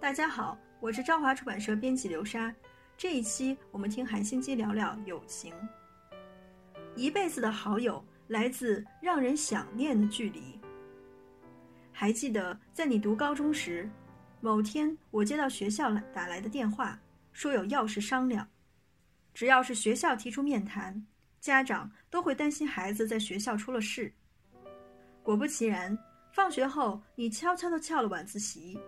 大家好，我是朝华出版社编辑刘莎。这一期我们听韩心机聊聊友情。一辈子的好友来自让人想念的距离。还记得在你读高中时，某天我接到学校打来的电话，说有要事商量。只要是学校提出面谈，家长都会担心孩子在学校出了事。果不其然，放学后你悄悄地翘了晚自习。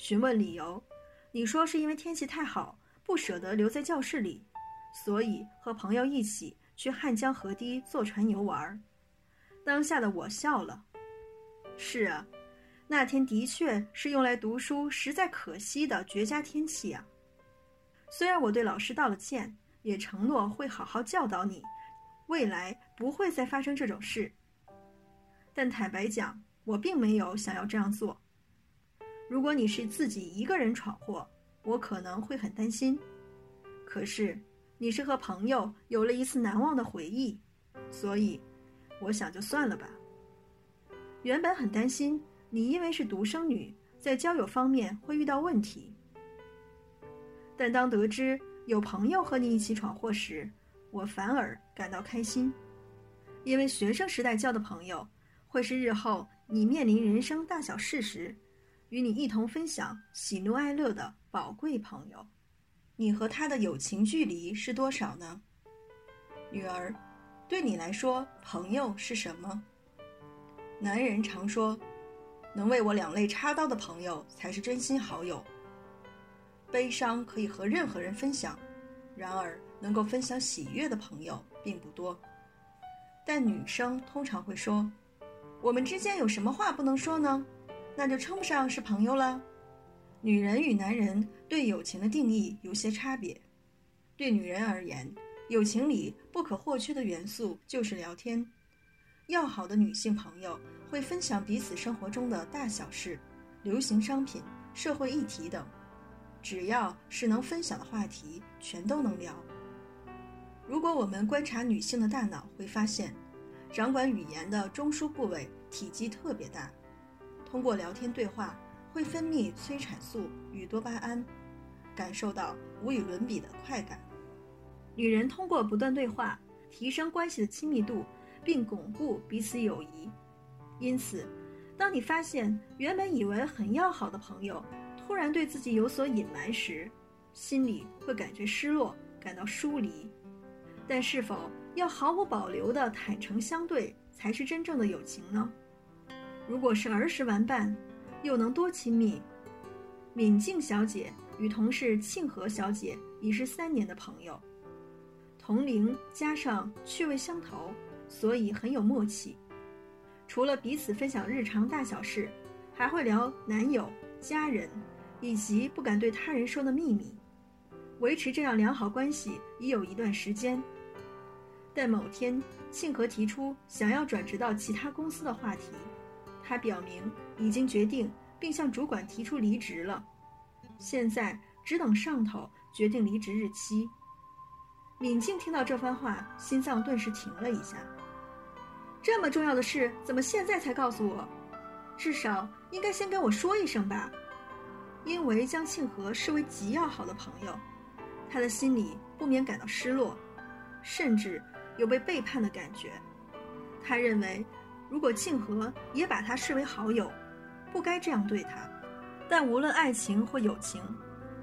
询问理由，你说是因为天气太好，不舍得留在教室里，所以和朋友一起去汉江河堤坐船游玩。当下的我笑了。是啊，那天的确是用来读书实在可惜的绝佳天气啊。虽然我对老师道了歉，也承诺会好好教导你，未来不会再发生这种事。但坦白讲，我并没有想要这样做。如果你是自己一个人闯祸，我可能会很担心。可是你是和朋友有了一次难忘的回忆，所以我想就算了吧。原本很担心你因为是独生女，在交友方面会遇到问题。但当得知有朋友和你一起闯祸时，我反而感到开心，因为学生时代交的朋友，会是日后你面临人生大小事时。与你一同分享喜怒哀乐的宝贵朋友，你和他的友情距离是多少呢？女儿，对你来说，朋友是什么？男人常说，能为我两肋插刀的朋友才是真心好友。悲伤可以和任何人分享，然而能够分享喜悦的朋友并不多。但女生通常会说，我们之间有什么话不能说呢？那就称不上是朋友了。女人与男人对友情的定义有些差别。对女人而言，友情里不可或缺的元素就是聊天。要好的女性朋友会分享彼此生活中的大小事、流行商品、社会议题等，只要是能分享的话题，全都能聊。如果我们观察女性的大脑，会发现，掌管语言的中枢部位体积特别大。通过聊天对话，会分泌催产素与多巴胺，感受到无与伦比的快感。女人通过不断对话，提升关系的亲密度，并巩固彼此友谊。因此，当你发现原本以为很要好的朋友，突然对自己有所隐瞒时，心里会感觉失落，感到疏离。但是否要毫无保留的坦诚相对，才是真正的友情呢？如果是儿时玩伴，又能多亲密？敏静小姐与同事庆和小姐已是三年的朋友，同龄加上趣味相投，所以很有默契。除了彼此分享日常大小事，还会聊男友、家人以及不敢对他人说的秘密。维持这样良好关系已有一段时间，但某天庆和提出想要转职到其他公司的话题。他表明已经决定，并向主管提出离职了，现在只等上头决定离职日期。敏静听到这番话，心脏顿时停了一下。这么重要的事，怎么现在才告诉我？至少应该先跟我说一声吧。因为将庆和视为极要好的朋友，他的心里不免感到失落，甚至有被背叛的感觉。他认为。如果庆和也把他视为好友，不该这样对他。但无论爱情或友情，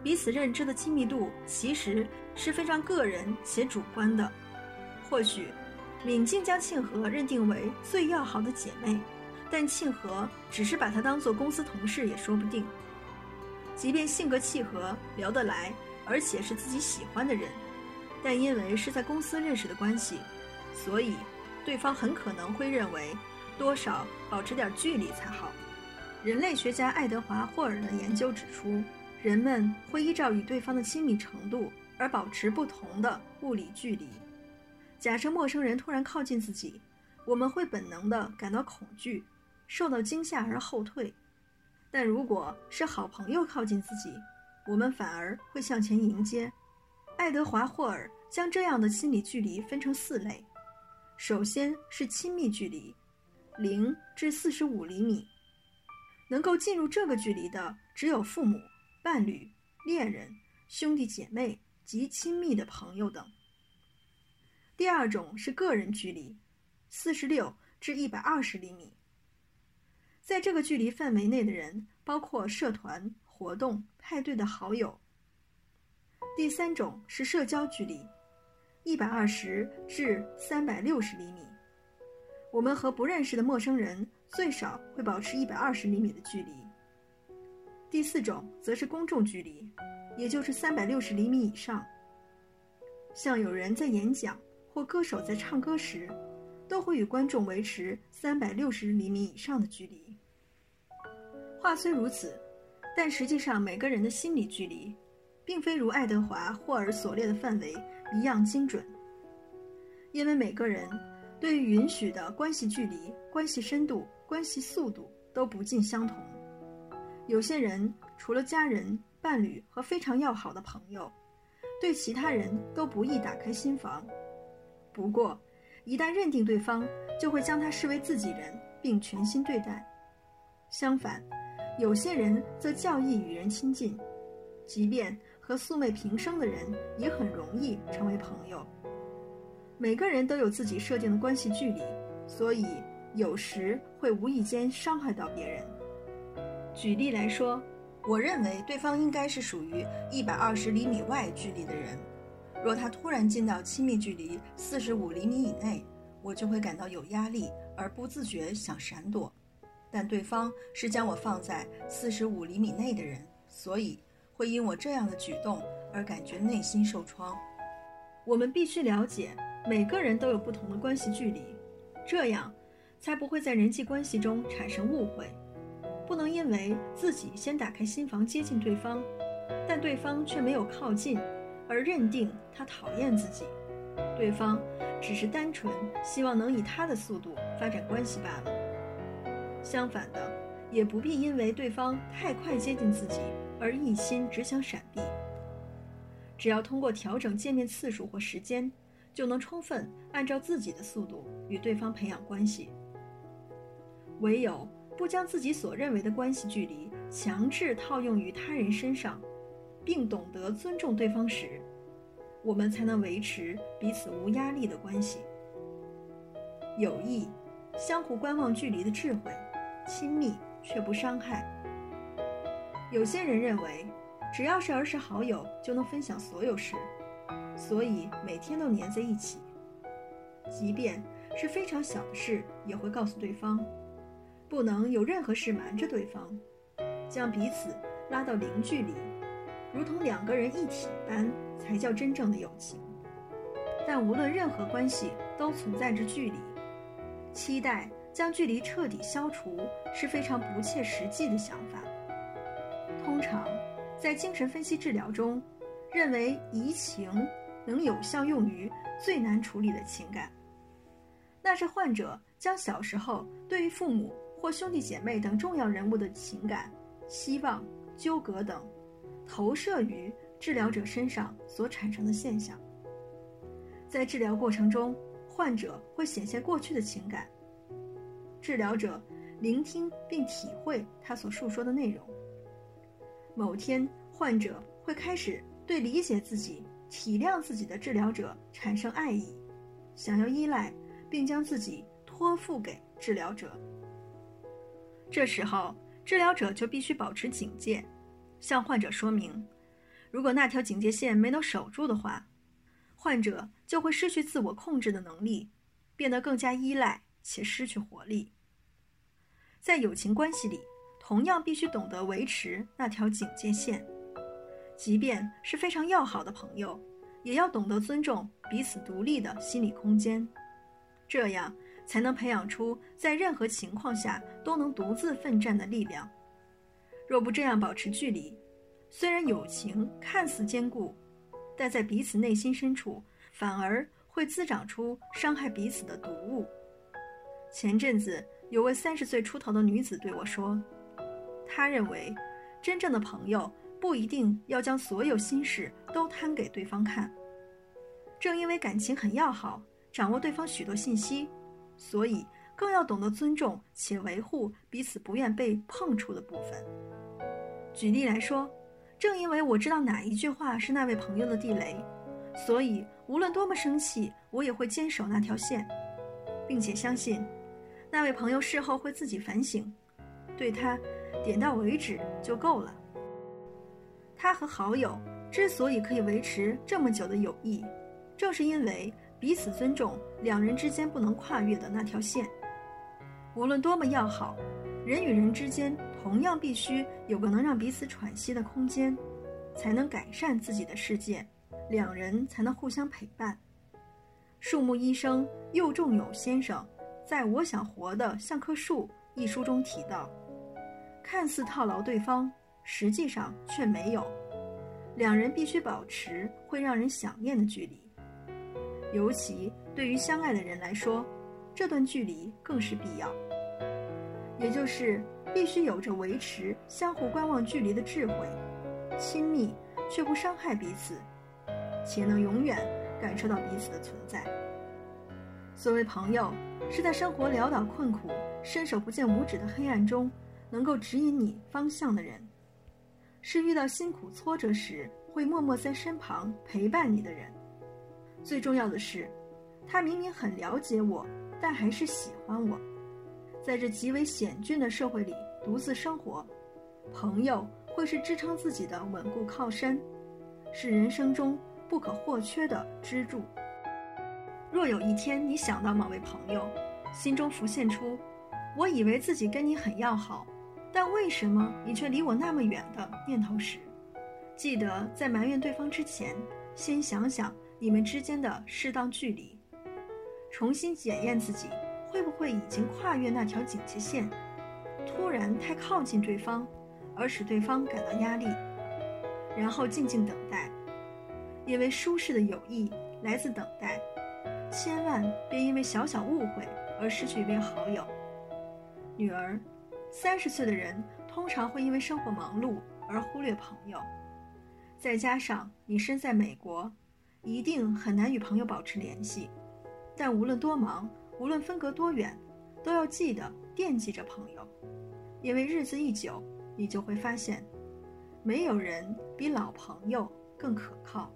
彼此认知的亲密度其实是非常个人且主观的。或许，敏静将庆和认定为最要好的姐妹，但庆和只是把她当做公司同事也说不定。即便性格契合、聊得来，而且是自己喜欢的人，但因为是在公司认识的关系，所以对方很可能会认为。多少保持点距离才好。人类学家爱德华·霍尔的研究指出，人们会依照与对方的亲密程度而保持不同的物理距离。假设陌生人突然靠近自己，我们会本能地感到恐惧，受到惊吓而后退；但如果是好朋友靠近自己，我们反而会向前迎接。爱德华·霍尔将这样的心理距离分成四类：首先是亲密距离。零至四十五厘米，能够进入这个距离的只有父母、伴侣、恋人、兄弟姐妹及亲密的朋友等。第二种是个人距离，四十六至一百二十厘米。在这个距离范围内的人，包括社团活动、派对的好友。第三种是社交距离，一百二十至三百六十厘米。我们和不认识的陌生人最少会保持一百二十厘米的距离。第四种则是公众距离，也就是三百六十厘米以上。像有人在演讲或歌手在唱歌时，都会与观众维持三百六十厘米以上的距离。话虽如此，但实际上每个人的心理距离。并非如爱德华·霍尔所列的范围一样精准，因为每个人对于允许的关系距离、关系深度、关系速度都不尽相同。有些人除了家人、伴侣和非常要好的朋友，对其他人都不易打开心房。不过，一旦认定对方，就会将他视为自己人，并全心对待。相反，有些人则较易与人亲近，即便。和素昧平生的人也很容易成为朋友。每个人都有自己设定的关系距离，所以有时会无意间伤害到别人。举例来说，我认为对方应该是属于一百二十厘米外距离的人。若他突然进到亲密距离四十五厘米以内，我就会感到有压力而不自觉想闪躲。但对方是将我放在四十五厘米内的人，所以。会因我这样的举动而感觉内心受创。我们必须了解，每个人都有不同的关系距离，这样才不会在人际关系中产生误会。不能因为自己先打开心房接近对方，但对方却没有靠近，而认定他讨厌自己。对方只是单纯希望能以他的速度发展关系罢了。相反的，也不必因为对方太快接近自己。而一心只想闪避。只要通过调整见面次数或时间，就能充分按照自己的速度与对方培养关系。唯有不将自己所认为的关系距离强制套用于他人身上，并懂得尊重对方时，我们才能维持彼此无压力的关系。友谊，相互观望距离的智慧，亲密却不伤害。有些人认为，只要是儿时好友就能分享所有事，所以每天都黏在一起。即便是非常小的事，也会告诉对方，不能有任何事瞒着对方，将彼此拉到零距离，如同两个人一体般，才叫真正的友情。但无论任何关系都存在着距离，期待将距离彻底消除是非常不切实际的想法。通常，在精神分析治疗中，认为移情能有效用于最难处理的情感。那是患者将小时候对于父母或兄弟姐妹等重要人物的情感、希望、纠葛等，投射于治疗者身上所产生的现象。在治疗过程中，患者会显现过去的情感，治疗者聆听并体会他所述说的内容。某天，患者会开始对理解自己、体谅自己的治疗者产生爱意，想要依赖，并将自己托付给治疗者。这时候，治疗者就必须保持警戒，向患者说明，如果那条警戒线没能守住的话，患者就会失去自我控制的能力，变得更加依赖且失去活力。在友情关系里。同样必须懂得维持那条警戒线，即便是非常要好的朋友，也要懂得尊重彼此独立的心理空间，这样才能培养出在任何情况下都能独自奋战的力量。若不这样保持距离，虽然友情看似坚固，但在彼此内心深处反而会滋长出伤害彼此的毒物。前阵子有位三十岁出头的女子对我说。她认为，真正的朋友不一定要将所有心事都摊给对方看。正因为感情很要好，掌握对方许多信息，所以更要懂得尊重且维护彼此不愿被碰触的部分。举例来说，正因为我知道哪一句话是那位朋友的地雷，所以无论多么生气，我也会坚守那条线，并且相信那位朋友事后会自己反省，对他点到为止就够了。他和好友之所以可以维持这么久的友谊，正是因为彼此尊重两人之间不能跨越的那条线。无论多么要好，人与人之间同样必须有个能让彼此喘息的空间，才能改善自己的世界，两人才能互相陪伴。树木医生右仲友先生在《我想活得像棵树》一书中提到，看似套牢对方。实际上却没有，两人必须保持会让人想念的距离，尤其对于相爱的人来说，这段距离更是必要。也就是必须有着维持相互观望距离的智慧，亲密却不伤害彼此，且能永远感受到彼此的存在。所谓朋友，是在生活潦倒困苦、伸手不见五指的黑暗中，能够指引你方向的人。是遇到辛苦挫折时会默默在身旁陪伴你的人。最重要的是，他明明很了解我，但还是喜欢我。在这极为险峻的社会里独自生活，朋友会是支撑自己的稳固靠山，是人生中不可或缺的支柱。若有一天你想到某位朋友，心中浮现出“我以为自己跟你很要好”。但为什么你却离我那么远的念头时，记得在埋怨对方之前，先想想你们之间的适当距离，重新检验自己会不会已经跨越那条警戒线，突然太靠近对方，而使对方感到压力，然后静静等待，因为舒适的友谊来自等待，千万别因为小小误会而失去一位好友，女儿。三十岁的人通常会因为生活忙碌而忽略朋友，再加上你身在美国，一定很难与朋友保持联系。但无论多忙，无论分隔多远，都要记得惦记着朋友，因为日子一久，你就会发现，没有人比老朋友更可靠。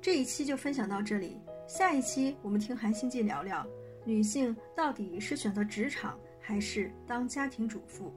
这一期就分享到这里，下一期我们听韩星记聊聊女性到底是选择职场。还是当家庭主妇。